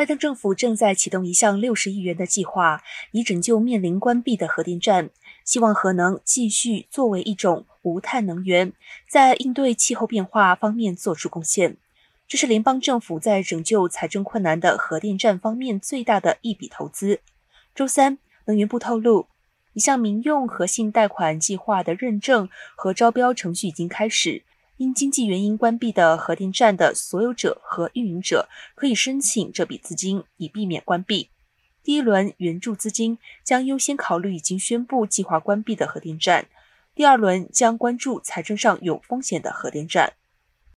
拜登政府正在启动一项六十亿元的计划，以拯救面临关闭的核电站，希望核能继续作为一种无碳能源，在应对气候变化方面做出贡献。这是联邦政府在拯救财政困难的核电站方面最大的一笔投资。周三，能源部透露，一项民用核信贷款计划的认证和招标程序已经开始。因经济原因关闭的核电站的所有者和运营者可以申请这笔资金，以避免关闭。第一轮援助资金将优先考虑已经宣布计划关闭的核电站，第二轮将关注财政上有风险的核电站。